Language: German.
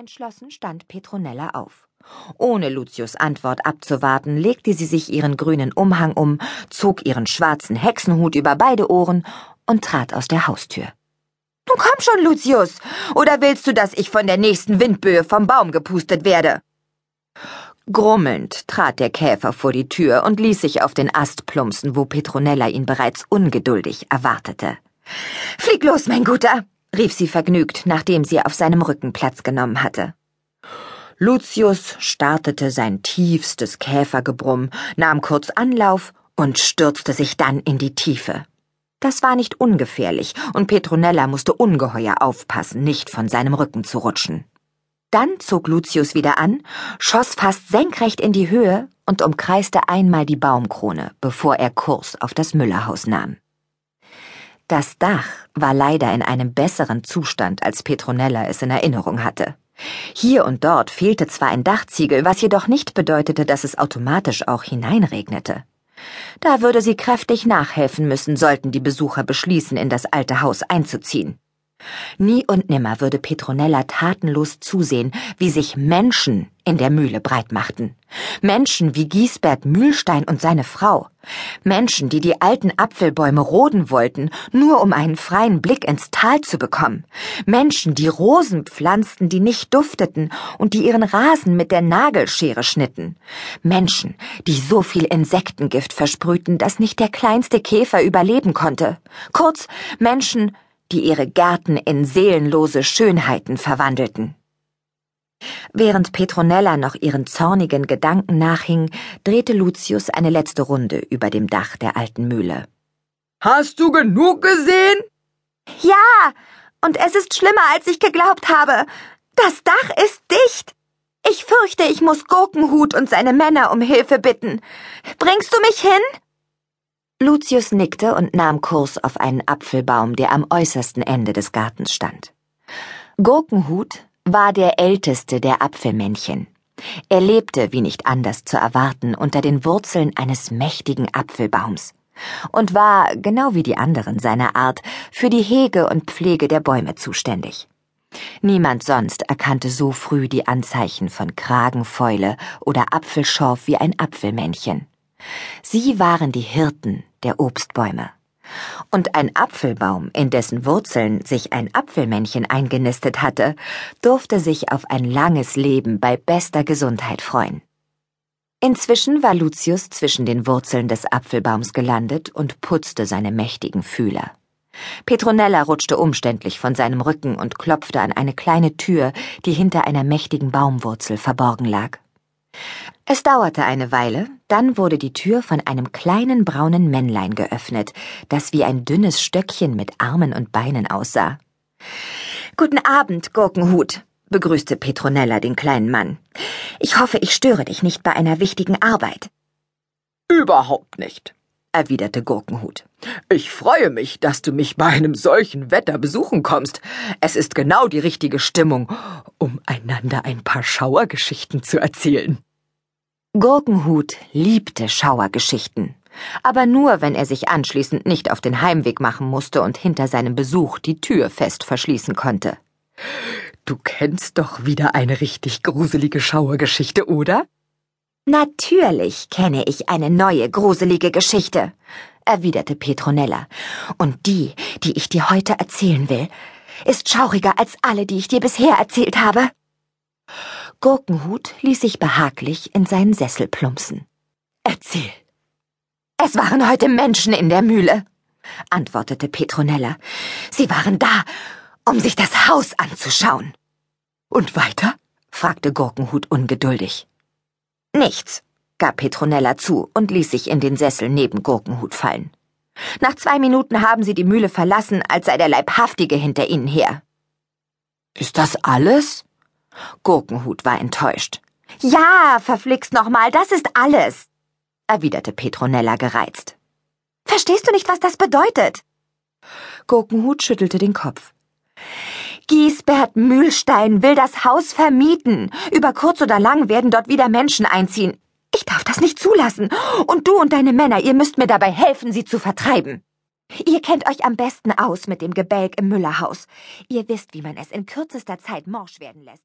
Entschlossen stand Petronella auf. Ohne Lucius Antwort abzuwarten, legte sie sich ihren grünen Umhang um, zog ihren schwarzen Hexenhut über beide Ohren und trat aus der Haustür. Nun komm schon, Lucius, oder willst du, dass ich von der nächsten Windböe vom Baum gepustet werde? Grummelnd trat der Käfer vor die Tür und ließ sich auf den Ast plumpsen, wo Petronella ihn bereits ungeduldig erwartete. Flieg los, mein Guter, rief sie vergnügt, nachdem sie auf seinem Rücken Platz genommen hatte. Lucius startete sein tiefstes Käfergebrumm, nahm kurz Anlauf und stürzte sich dann in die Tiefe. Das war nicht ungefährlich, und Petronella musste ungeheuer aufpassen, nicht von seinem Rücken zu rutschen. Dann zog Lucius wieder an, schoss fast senkrecht in die Höhe und umkreiste einmal die Baumkrone, bevor er Kurs auf das Müllerhaus nahm. Das Dach war leider in einem besseren Zustand, als Petronella es in Erinnerung hatte. Hier und dort fehlte zwar ein Dachziegel, was jedoch nicht bedeutete, dass es automatisch auch hineinregnete. Da würde sie kräftig nachhelfen müssen, sollten die Besucher beschließen, in das alte Haus einzuziehen. Nie und nimmer würde Petronella tatenlos zusehen, wie sich Menschen in der Mühle breit machten. Menschen wie Giesbert Mühlstein und seine Frau. Menschen, die die alten Apfelbäume roden wollten, nur um einen freien Blick ins Tal zu bekommen. Menschen, die Rosen pflanzten, die nicht dufteten und die ihren Rasen mit der Nagelschere schnitten. Menschen, die so viel Insektengift versprühten, dass nicht der kleinste Käfer überleben konnte. Kurz, Menschen, die ihre Gärten in seelenlose Schönheiten verwandelten. Während Petronella noch ihren zornigen Gedanken nachhing, drehte Lucius eine letzte Runde über dem Dach der alten Mühle. Hast du genug gesehen? Ja, und es ist schlimmer, als ich geglaubt habe. Das Dach ist dicht. Ich fürchte, ich muss Gurkenhut und seine Männer um Hilfe bitten. Bringst du mich hin? Lucius nickte und nahm Kurs auf einen Apfelbaum, der am äußersten Ende des Gartens stand. Gurkenhut war der älteste der Apfelmännchen. Er lebte, wie nicht anders zu erwarten, unter den Wurzeln eines mächtigen Apfelbaums und war, genau wie die anderen seiner Art, für die Hege und Pflege der Bäume zuständig. Niemand sonst erkannte so früh die Anzeichen von Kragenfäule oder Apfelschorf wie ein Apfelmännchen. Sie waren die Hirten der Obstbäume. Und ein Apfelbaum, in dessen Wurzeln sich ein Apfelmännchen eingenistet hatte, durfte sich auf ein langes Leben bei bester Gesundheit freuen. Inzwischen war Lucius zwischen den Wurzeln des Apfelbaums gelandet und putzte seine mächtigen Fühler. Petronella rutschte umständlich von seinem Rücken und klopfte an eine kleine Tür, die hinter einer mächtigen Baumwurzel verborgen lag. Es dauerte eine Weile, dann wurde die Tür von einem kleinen braunen Männlein geöffnet, das wie ein dünnes Stöckchen mit Armen und Beinen aussah. Guten Abend, Gurkenhut, begrüßte Petronella den kleinen Mann. Ich hoffe, ich störe dich nicht bei einer wichtigen Arbeit. Überhaupt nicht, erwiderte Gurkenhut. Ich freue mich, dass du mich bei einem solchen Wetter besuchen kommst. Es ist genau die richtige Stimmung, um einander ein paar Schauergeschichten zu erzählen. Gurkenhut liebte Schauergeschichten, aber nur, wenn er sich anschließend nicht auf den Heimweg machen musste und hinter seinem Besuch die Tür fest verschließen konnte. Du kennst doch wieder eine richtig gruselige Schauergeschichte, oder? Natürlich kenne ich eine neue gruselige Geschichte, erwiderte Petronella. Und die, die ich dir heute erzählen will, ist schauriger als alle, die ich dir bisher erzählt habe. Gurkenhut ließ sich behaglich in seinen Sessel plumpsen. Erzähl. Es waren heute Menschen in der Mühle, antwortete Petronella. Sie waren da, um sich das Haus anzuschauen. Und weiter? fragte Gurkenhut ungeduldig. Nichts, gab Petronella zu und ließ sich in den Sessel neben Gurkenhut fallen. Nach zwei Minuten haben sie die Mühle verlassen, als sei der Leibhaftige hinter ihnen her. Ist das alles? Gurkenhut war enttäuscht. Ja, verflixt nochmal, das ist alles, erwiderte Petronella gereizt. Verstehst du nicht, was das bedeutet? Gurkenhut schüttelte den Kopf. Giesbert Mühlstein will das Haus vermieten. Über kurz oder lang werden dort wieder Menschen einziehen. Ich darf das nicht zulassen. Und du und deine Männer, ihr müsst mir dabei helfen, sie zu vertreiben. Ihr kennt euch am besten aus mit dem Gebälk im Müllerhaus. Ihr wisst, wie man es in kürzester Zeit morsch werden lässt.